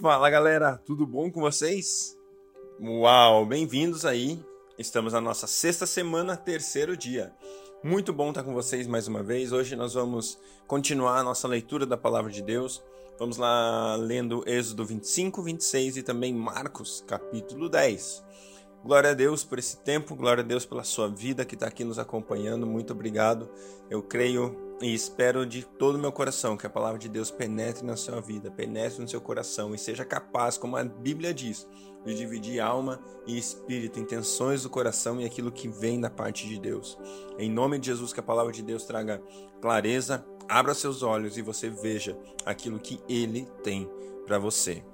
Fala galera, tudo bom com vocês? Uau, bem-vindos aí. Estamos na nossa sexta semana, terceiro dia. Muito bom estar com vocês mais uma vez. Hoje nós vamos continuar a nossa leitura da palavra de Deus. Vamos lá lendo Êxodo 25, 26 e também Marcos, capítulo 10. Glória a Deus por esse tempo, glória a Deus pela sua vida que está aqui nos acompanhando. Muito obrigado. Eu creio e espero de todo o meu coração que a palavra de Deus penetre na sua vida, penetre no seu coração e seja capaz, como a Bíblia diz, de dividir alma e espírito, intenções do coração e aquilo que vem da parte de Deus. Em nome de Jesus, que a palavra de Deus traga clareza, abra seus olhos e você veja aquilo que Ele tem para você.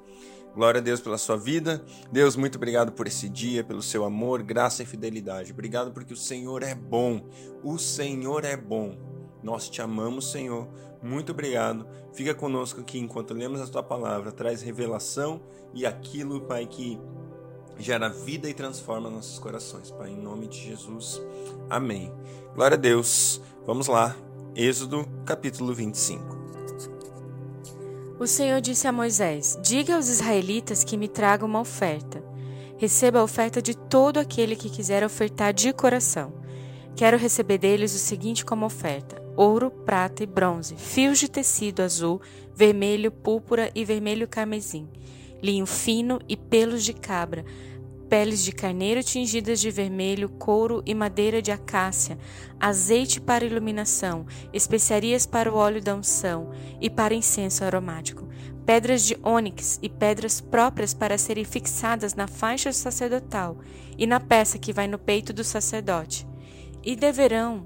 Glória a Deus pela sua vida. Deus, muito obrigado por esse dia, pelo seu amor, graça e fidelidade. Obrigado porque o Senhor é bom. O Senhor é bom. Nós te amamos, Senhor. Muito obrigado. Fica conosco aqui enquanto lemos a tua palavra. Traz revelação e aquilo, Pai, que gera vida e transforma nossos corações, Pai. Em nome de Jesus. Amém. Glória a Deus. Vamos lá. Êxodo, capítulo 25. O Senhor disse a Moisés: Diga aos israelitas que me tragam uma oferta. Receba a oferta de todo aquele que quiser ofertar de coração. Quero receber deles o seguinte como oferta: ouro, prata e bronze, fios de tecido azul, vermelho, púrpura e vermelho carmesim, linho fino e pelos de cabra, peles de carneiro tingidas de vermelho, couro e madeira de acácia, azeite para iluminação, especiarias para o óleo da unção e para incenso aromático, pedras de ônix e pedras próprias para serem fixadas na faixa sacerdotal e na peça que vai no peito do sacerdote. E deverão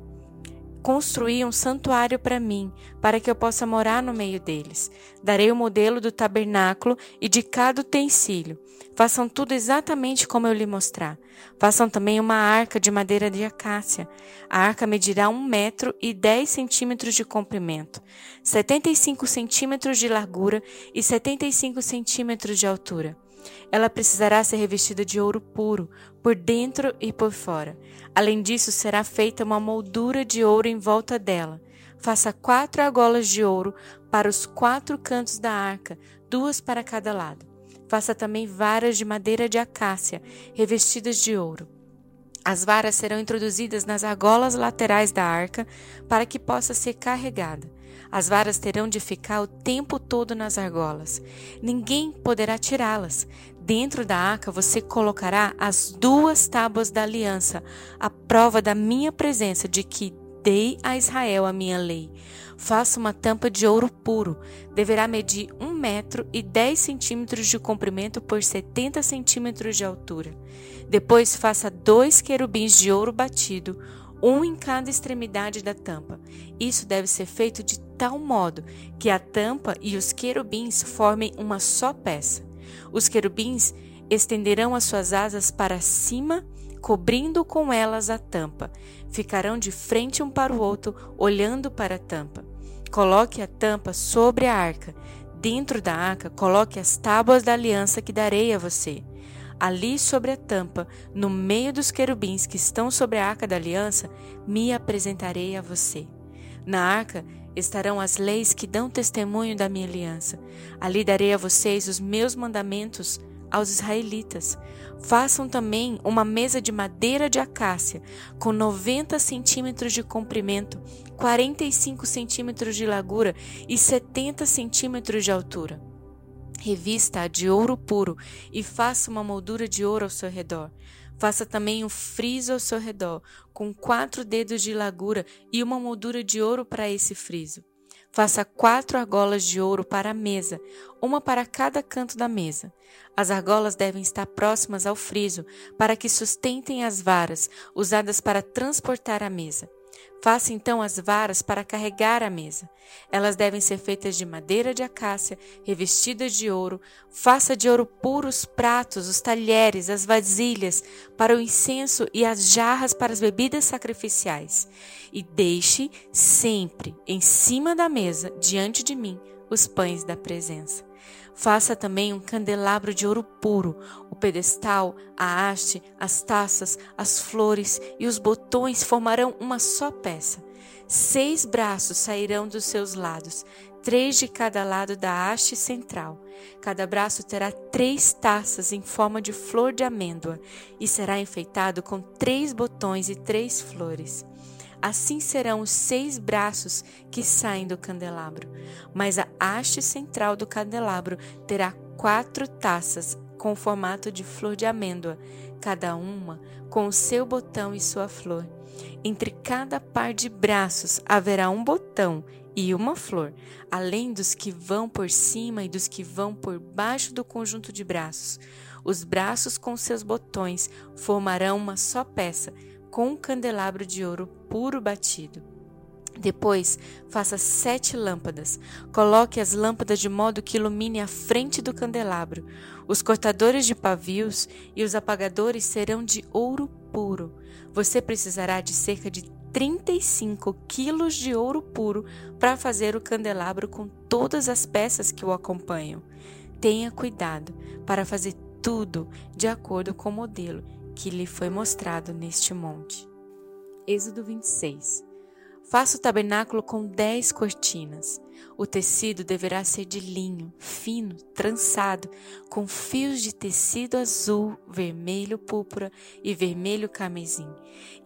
construir um santuário para mim, para que eu possa morar no meio deles. Darei o modelo do tabernáculo e de cada utensílio. Façam tudo exatamente como eu lhe mostrar. Façam também uma arca de madeira de acácia. A arca medirá um metro e dez centímetros de comprimento, setenta e cinco centímetros de largura e setenta e cinco centímetros de altura. Ela precisará ser revestida de ouro puro, por dentro e por fora. Além disso, será feita uma moldura de ouro em volta dela. Faça quatro argolas de ouro para os quatro cantos da arca, duas para cada lado. Faça também varas de madeira de acácia, revestidas de ouro. As varas serão introduzidas nas argolas laterais da arca para que possa ser carregada. As varas terão de ficar o tempo todo nas argolas. Ninguém poderá tirá-las. Dentro da arca você colocará as duas tábuas da aliança, a prova da minha presença de que dei a Israel a minha lei. Faça uma tampa de ouro puro. Deverá medir um metro e dez centímetros de comprimento por setenta centímetros de altura. Depois faça dois querubins de ouro batido, um em cada extremidade da tampa. Isso deve ser feito de tal modo que a tampa e os querubins formem uma só peça. Os querubins estenderão as suas asas para cima, cobrindo com elas a tampa. Ficarão de frente um para o outro, olhando para a tampa. Coloque a tampa sobre a arca. Dentro da arca, coloque as tábuas da aliança que darei a você. Ali sobre a tampa, no meio dos querubins que estão sobre a arca da aliança, me apresentarei a você. Na arca estarão as leis que dão testemunho da minha aliança. Ali darei a vocês os meus mandamentos aos israelitas. Façam também uma mesa de madeira de acácia, com 90 centímetros de comprimento, 45 centímetros de largura e 70 centímetros de altura. Revista-a de ouro puro e faça uma moldura de ouro ao seu redor. Faça também um friso ao seu redor, com quatro dedos de largura e uma moldura de ouro para esse friso. Faça quatro argolas de ouro para a mesa, uma para cada canto da mesa. As argolas devem estar próximas ao friso, para que sustentem as varas usadas para transportar a mesa. Faça então as varas para carregar a mesa. Elas devem ser feitas de madeira de acácia, revestidas de ouro. Faça de ouro puro os pratos, os talheres, as vasilhas para o incenso e as jarras para as bebidas sacrificiais. E deixe sempre em cima da mesa, diante de mim, os pães da presença. Faça também um candelabro de ouro puro, o pedestal, a haste, as taças, as flores e os botões formarão uma só peça. Seis braços sairão dos seus lados, três de cada lado da haste central. Cada braço terá três taças em forma de flor de amêndoa e será enfeitado com três botões e três flores. Assim serão os seis braços que saem do candelabro. Mas a haste central do candelabro terá quatro taças com o formato de flor de amêndoa, cada uma com o seu botão e sua flor. Entre cada par de braços haverá um botão e uma flor, além dos que vão por cima e dos que vão por baixo do conjunto de braços. Os braços com seus botões formarão uma só peça com um candelabro de ouro puro batido. Depois, faça sete lâmpadas. Coloque as lâmpadas de modo que ilumine a frente do candelabro. Os cortadores de pavios e os apagadores serão de ouro puro. Você precisará de cerca de 35 quilos de ouro puro para fazer o candelabro com todas as peças que o acompanham. Tenha cuidado para fazer tudo de acordo com o modelo que lhe foi mostrado neste monte. Êxodo 26 Faça o tabernáculo com dez cortinas. O tecido deverá ser de linho, fino, trançado, com fios de tecido azul, vermelho púrpura e vermelho carmesim.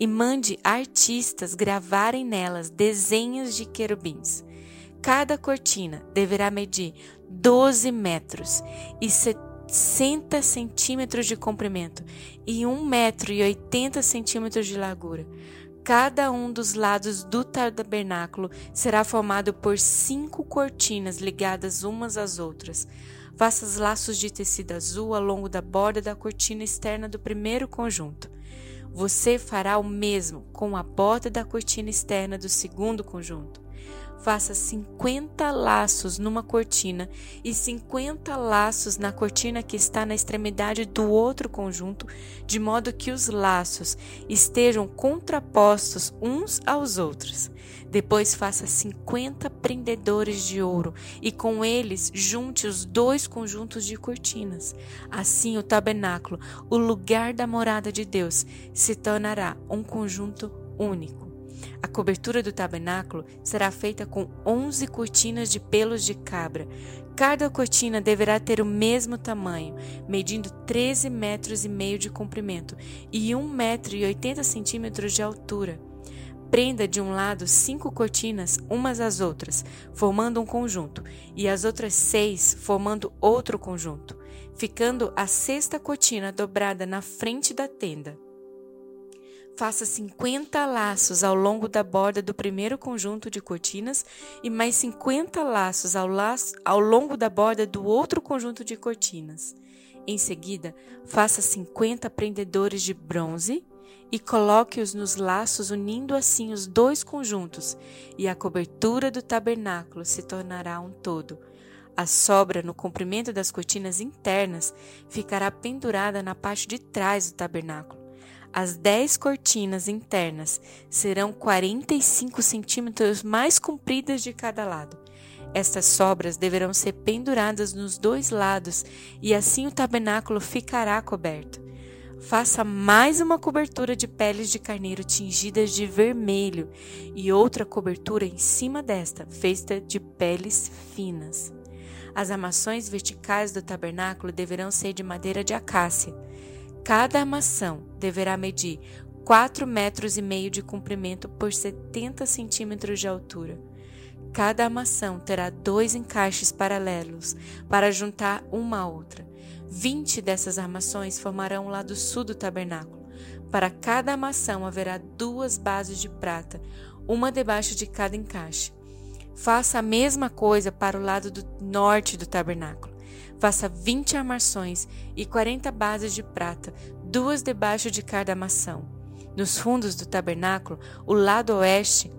E mande artistas gravarem nelas desenhos de querubins. Cada cortina deverá medir 12 metros e 70 60 centímetros de comprimento e 1 metro e 80 centímetros de largura. Cada um dos lados do tabernáculo será formado por cinco cortinas ligadas umas às outras. Faça os laços de tecido azul ao longo da borda da cortina externa do primeiro conjunto. Você fará o mesmo com a borda da cortina externa do segundo conjunto faça 50 laços numa cortina e 50 laços na cortina que está na extremidade do outro conjunto, de modo que os laços estejam contrapostos uns aos outros. Depois faça 50 prendedores de ouro e com eles junte os dois conjuntos de cortinas. Assim o tabernáculo, o lugar da morada de Deus, se tornará um conjunto único. A cobertura do tabernáculo será feita com onze cortinas de pelos de cabra. Cada cortina deverá ter o mesmo tamanho, medindo 13 metros e meio de comprimento e 1 metro e 80 centímetros de altura. Prenda de um lado cinco cortinas umas às outras, formando um conjunto, e as outras seis formando outro conjunto, ficando a sexta cortina dobrada na frente da tenda. Faça 50 laços ao longo da borda do primeiro conjunto de cortinas e mais 50 laços ao, laço, ao longo da borda do outro conjunto de cortinas. Em seguida, faça 50 prendedores de bronze e coloque-os nos laços, unindo assim os dois conjuntos, e a cobertura do tabernáculo se tornará um todo. A sobra no comprimento das cortinas internas ficará pendurada na parte de trás do tabernáculo as dez cortinas internas serão 45 centímetros mais compridas de cada lado. Estas sobras deverão ser penduradas nos dois lados e assim o tabernáculo ficará coberto. Faça mais uma cobertura de peles de carneiro tingidas de vermelho e outra cobertura em cima desta, feita de peles finas. As armações verticais do tabernáculo deverão ser de madeira de acácia. Cada armação deverá medir 4 metros e meio de comprimento por 70 centímetros de altura. Cada armação terá dois encaixes paralelos para juntar uma à outra. 20 dessas armações formarão o lado sul do tabernáculo. Para cada armação haverá duas bases de prata, uma debaixo de cada encaixe. Faça a mesma coisa para o lado do norte do tabernáculo. Faça 20 armações e 40 bases de prata, duas debaixo de cada armação. Nos fundos do tabernáculo, o lado oeste,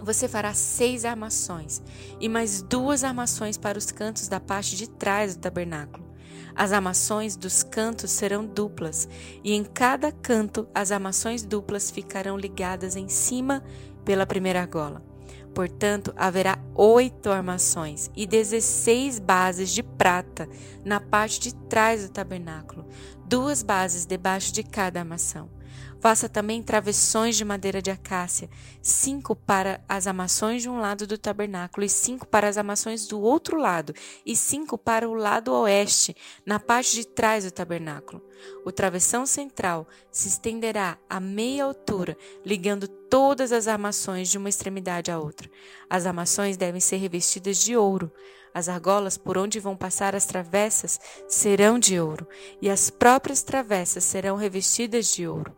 você fará seis armações e mais duas armações para os cantos da parte de trás do tabernáculo. As armações dos cantos serão duplas, e em cada canto as armações duplas ficarão ligadas em cima pela primeira argola. Portanto, haverá oito armações e dezesseis bases de prata na parte de trás do tabernáculo, duas bases debaixo de cada armação. Faça também travessões de madeira de acácia, cinco para as amações de um lado do tabernáculo, e cinco para as amações do outro lado, e cinco para o lado oeste, na parte de trás do tabernáculo. O travessão central se estenderá a meia altura, ligando todas as armações de uma extremidade à outra. As armações devem ser revestidas de ouro. As argolas por onde vão passar as travessas serão de ouro, e as próprias travessas serão revestidas de ouro.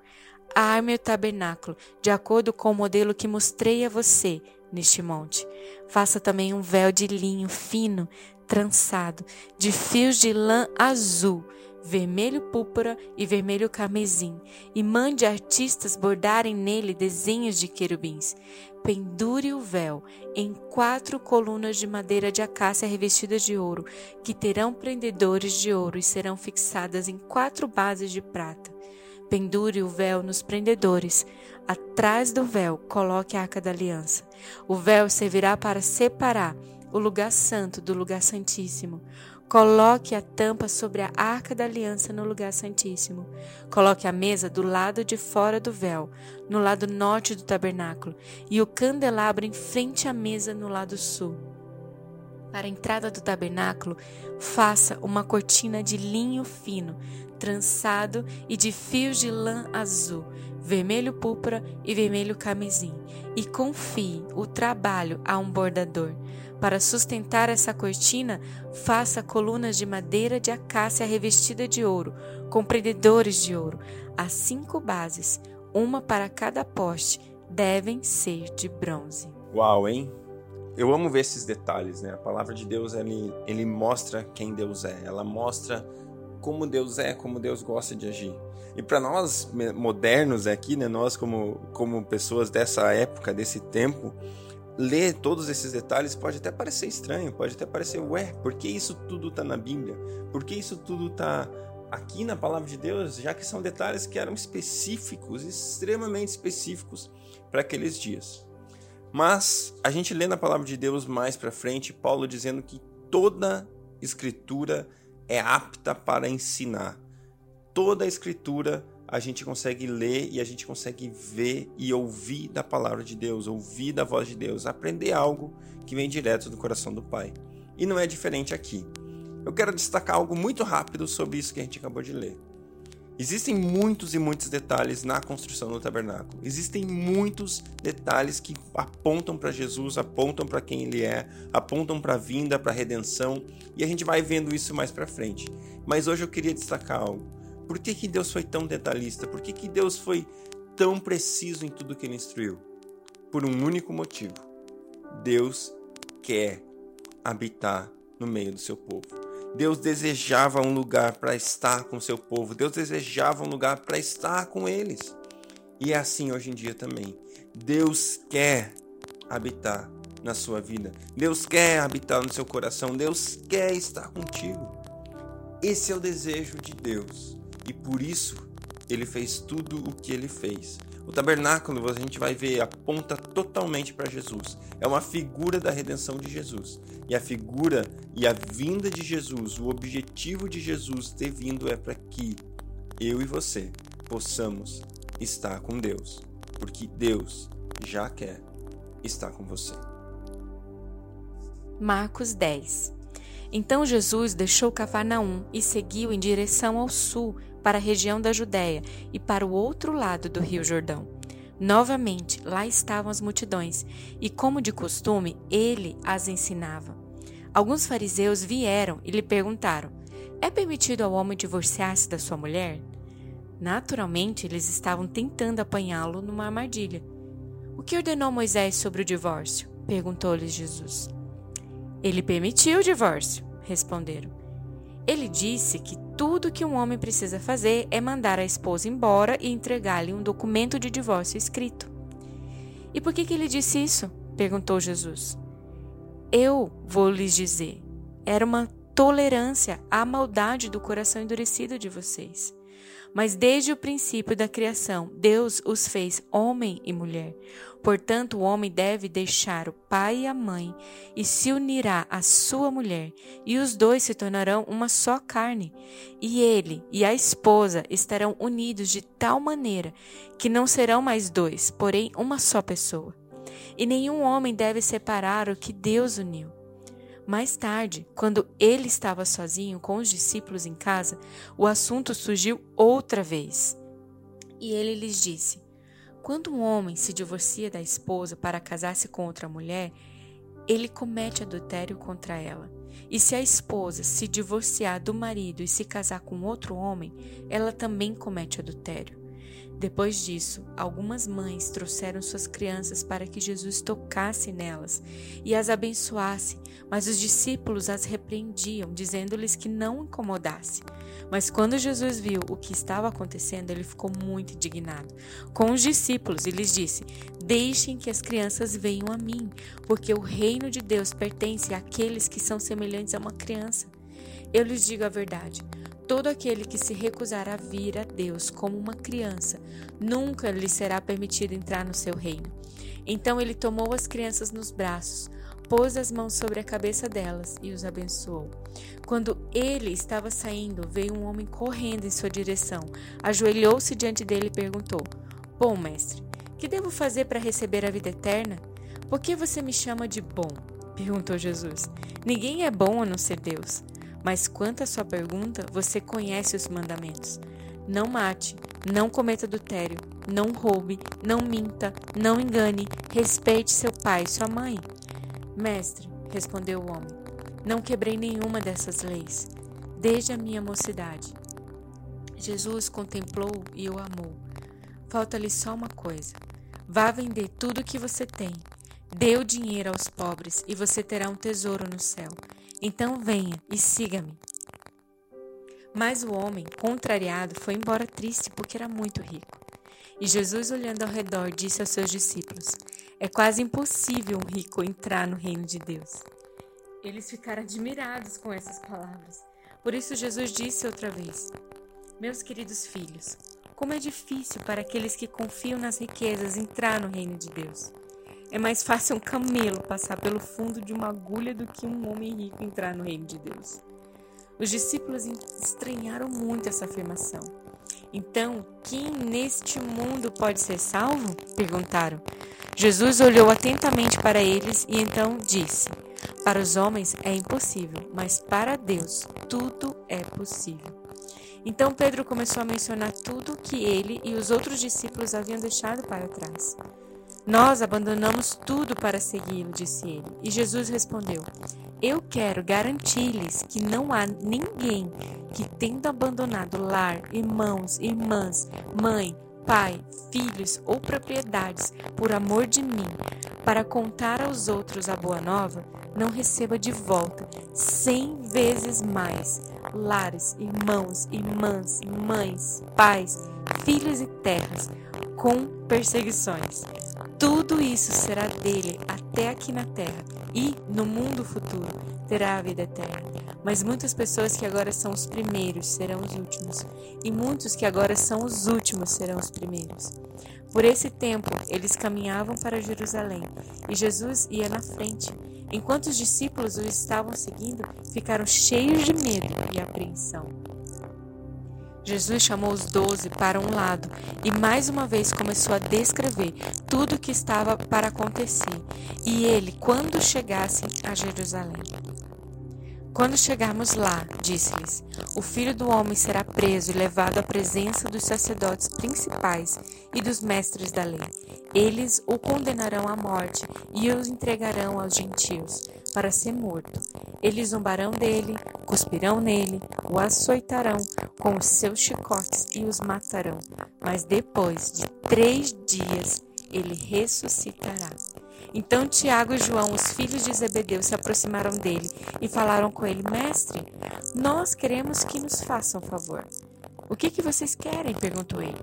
Arme o tabernáculo de acordo com o modelo que mostrei a você neste monte. Faça também um véu de linho fino, trançado, de fios de lã azul, vermelho púrpura e vermelho carmesim, e mande artistas bordarem nele desenhos de querubins. Pendure o véu em quatro colunas de madeira de acácia revestidas de ouro, que terão prendedores de ouro e serão fixadas em quatro bases de prata. Pendure o véu nos prendedores. Atrás do véu, coloque a arca da aliança. O véu servirá para separar o lugar santo do lugar santíssimo. Coloque a tampa sobre a arca da aliança no lugar santíssimo. Coloque a mesa do lado de fora do véu, no lado norte do tabernáculo, e o candelabro em frente à mesa no lado sul. Para a entrada do tabernáculo, faça uma cortina de linho fino, trançado e de fios de lã azul, vermelho púrpura e vermelho camisim, e confie o trabalho a um bordador. Para sustentar essa cortina, faça colunas de madeira de acácia revestida de ouro, com prendedores de ouro. As cinco bases, uma para cada poste, devem ser de bronze. Uau, hein? Eu amo ver esses detalhes, né? A palavra de Deus, ele, ele mostra quem Deus é. Ela mostra como Deus é, como Deus gosta de agir. E para nós modernos aqui, né, nós como, como pessoas dessa época, desse tempo, ler todos esses detalhes pode até parecer estranho, pode até parecer, ué, por que isso tudo está na Bíblia? Por que isso tudo está aqui na palavra de Deus, já que são detalhes que eram específicos, extremamente específicos para aqueles dias. Mas a gente lê na palavra de Deus mais para frente, Paulo dizendo que toda escritura é apta para ensinar. Toda escritura a gente consegue ler e a gente consegue ver e ouvir da palavra de Deus, ouvir da voz de Deus, aprender algo que vem direto do coração do Pai. E não é diferente aqui. Eu quero destacar algo muito rápido sobre isso que a gente acabou de ler. Existem muitos e muitos detalhes na construção do tabernáculo. Existem muitos detalhes que apontam para Jesus, apontam para quem ele é, apontam para a vinda, para a redenção, e a gente vai vendo isso mais para frente. Mas hoje eu queria destacar algo. Por que, que Deus foi tão detalhista? Por que, que Deus foi tão preciso em tudo que ele instruiu? Por um único motivo. Deus quer habitar no meio do seu povo. Deus desejava um lugar para estar com seu povo. Deus desejava um lugar para estar com eles. E é assim hoje em dia também. Deus quer habitar na sua vida. Deus quer habitar no seu coração. Deus quer estar contigo. Esse é o desejo de Deus. E por isso ele fez tudo o que ele fez. O tabernáculo, a gente vai ver, aponta totalmente para Jesus. É uma figura da redenção de Jesus. E a figura e a vinda de Jesus, o objetivo de Jesus ter vindo é para que eu e você possamos estar com Deus. Porque Deus já quer estar com você. Marcos 10 Então Jesus deixou Cafarnaum e seguiu em direção ao sul para a região da Judéia e para o outro lado do rio Jordão. Novamente, lá estavam as multidões, e como de costume, ele as ensinava. Alguns fariseus vieram e lhe perguntaram: É permitido ao homem divorciar-se da sua mulher? Naturalmente, eles estavam tentando apanhá-lo numa armadilha. O que ordenou Moisés sobre o divórcio? perguntou-lhes Jesus. Ele permitiu o divórcio, responderam. Ele disse que tudo que um homem precisa fazer é mandar a esposa embora e entregar-lhe um documento de divórcio escrito. E por que, que ele disse isso? perguntou Jesus. Eu vou lhes dizer: era uma tolerância à maldade do coração endurecido de vocês. Mas desde o princípio da criação, Deus os fez homem e mulher. Portanto, o homem deve deixar o pai e a mãe e se unirá à sua mulher, e os dois se tornarão uma só carne. E ele e a esposa estarão unidos de tal maneira que não serão mais dois, porém uma só pessoa. E nenhum homem deve separar o que Deus uniu. Mais tarde, quando ele estava sozinho com os discípulos em casa, o assunto surgiu outra vez. E ele lhes disse: Quando um homem se divorcia da esposa para casar-se com outra mulher, ele comete adultério contra ela. E se a esposa se divorciar do marido e se casar com outro homem, ela também comete adultério. Depois disso, algumas mães trouxeram suas crianças para que Jesus tocasse nelas e as abençoasse, mas os discípulos as repreendiam, dizendo-lhes que não incomodasse. Mas quando Jesus viu o que estava acontecendo, ele ficou muito indignado com os discípulos e lhes disse: Deixem que as crianças venham a mim, porque o reino de Deus pertence àqueles que são semelhantes a uma criança. Eu lhes digo a verdade. Todo aquele que se recusar a vir a Deus como uma criança, nunca lhe será permitido entrar no seu reino. Então ele tomou as crianças nos braços, pôs as mãos sobre a cabeça delas e os abençoou. Quando ele estava saindo, veio um homem correndo em sua direção, ajoelhou-se diante dele e perguntou: Bom, mestre, que devo fazer para receber a vida eterna? Por que você me chama de bom? perguntou Jesus. Ninguém é bom a não ser Deus. Mas quanto à sua pergunta, você conhece os mandamentos. Não mate, não cometa adultério, não roube, não minta, não engane, respeite seu pai e sua mãe. Mestre, respondeu o homem, não quebrei nenhuma dessas leis, desde a minha mocidade. Jesus contemplou e o amou. Falta-lhe só uma coisa. Vá vender tudo o que você tem. Dê o dinheiro aos pobres e você terá um tesouro no céu. Então venha e siga-me. Mas o homem, contrariado, foi embora triste porque era muito rico. E Jesus, olhando ao redor, disse aos seus discípulos: É quase impossível um rico entrar no reino de Deus. Eles ficaram admirados com essas palavras. Por isso, Jesus disse outra vez: Meus queridos filhos, como é difícil para aqueles que confiam nas riquezas entrar no reino de Deus. É mais fácil um camelo passar pelo fundo de uma agulha do que um homem rico entrar no reino de Deus. Os discípulos estranharam muito essa afirmação. Então, quem neste mundo pode ser salvo? perguntaram. Jesus olhou atentamente para eles e então disse: Para os homens é impossível, mas para Deus tudo é possível. Então Pedro começou a mencionar tudo que ele e os outros discípulos haviam deixado para trás. Nós abandonamos tudo para segui-lo, disse ele. E Jesus respondeu: Eu quero garantir-lhes que não há ninguém que, tendo abandonado lar, irmãos, irmãs, mãe, pai, filhos ou propriedades por amor de mim, para contar aos outros a boa nova, não receba de volta cem vezes mais lares, irmãos, irmãs, mães, pais, filhos e terras, com perseguições. Tudo isso será dele até aqui na terra e, no mundo futuro, terá a vida eterna. Mas muitas pessoas que agora são os primeiros serão os últimos, e muitos que agora são os últimos serão os primeiros. Por esse tempo, eles caminhavam para Jerusalém, e Jesus ia na frente. Enquanto os discípulos o estavam seguindo, ficaram cheios de medo e apreensão. Jesus chamou os doze para um lado e mais uma vez começou a descrever tudo o que estava para acontecer, e ele, quando chegasse a Jerusalém. Quando chegarmos lá, disse-lhes, o filho do homem será preso e levado à presença dos sacerdotes principais e dos mestres da lei. Eles o condenarão à morte e o entregarão aos gentios para ser morto. Eles zombarão dele, cuspirão nele, o açoitarão com os seus chicotes e os matarão. Mas depois de três dias ele ressuscitará. Então Tiago e João, os filhos de Zebedeu, se aproximaram dele e falaram com ele: Mestre, nós queremos que nos faça um favor. O que, que vocês querem? perguntou ele.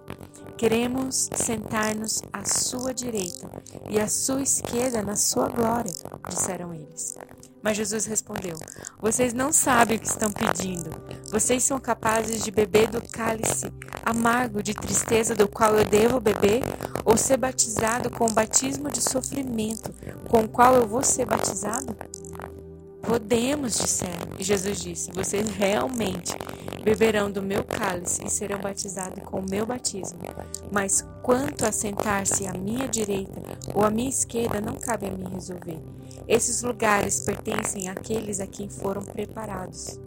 Queremos sentar-nos à sua direita e à sua esquerda na sua glória, disseram eles. Mas Jesus respondeu: Vocês não sabem o que estão pedindo. Vocês são capazes de beber do cálice amargo de tristeza do qual eu devo beber, ou ser batizado com o batismo de sofrimento com o qual eu vou ser batizado? Podemos, disseram. E Jesus disse: Vocês realmente beberão do meu cálice e serão batizados com o meu batismo. Mas quanto a sentar-se à minha direita ou à minha esquerda, não cabe a mim resolver. Esses lugares pertencem àqueles a quem foram preparados.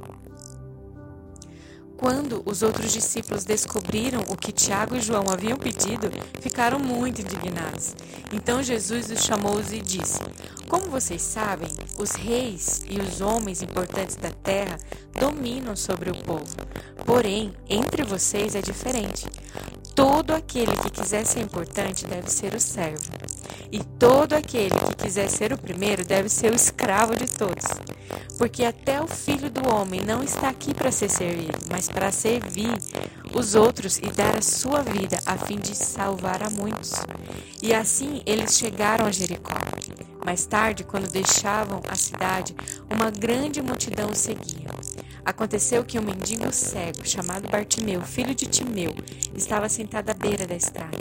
Quando os outros discípulos descobriram o que Tiago e João haviam pedido, ficaram muito indignados. Então Jesus os chamou e disse: Como vocês sabem, os reis e os homens importantes da terra dominam sobre o povo. Porém, entre vocês é diferente. Todo aquele que quiser ser importante deve ser o servo, e todo aquele que quiser ser o primeiro deve ser o escravo de todos. Porque até o filho do homem não está aqui para ser servido, mas para servir os outros e dar a sua vida a fim de salvar a muitos. E assim eles chegaram a Jericó. Mais tarde, quando deixavam a cidade, uma grande multidão seguia. Aconteceu que um mendigo cego, chamado Bartimeu, filho de Timeu, estava sentado à beira da estrada.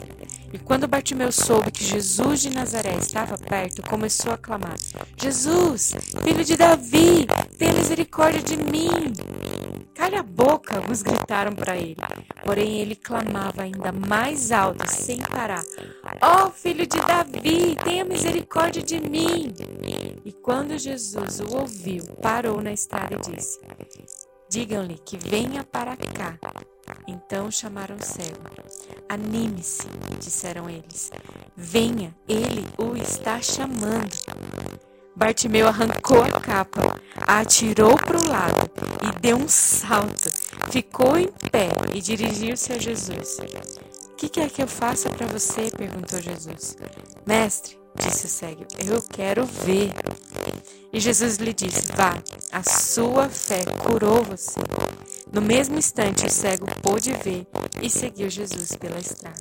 E quando Bartimeu soube que Jesus de Nazaré estava perto, começou a clamar: Jesus, filho de Davi, tenha misericórdia de mim. Calha a boca, alguns gritaram para ele. Porém, ele clamava ainda mais alto, sem parar: Ó oh, filho de Davi, tenha misericórdia de mim. E quando Jesus o ouviu, parou na estrada e disse: Digam-lhe que venha para cá. Então chamaram o cego. Anime-se, disseram eles. Venha, ele o está chamando. Bartimeu arrancou a capa, a atirou para o lado e deu um salto. Ficou em pé e dirigiu-se a Jesus. O que quer que eu faça para você? perguntou Jesus. Mestre, disse o cego, eu quero ver. E Jesus lhe disse: Vá, a sua fé curou você. No mesmo instante, o cego pôde ver e seguiu Jesus pela estrada.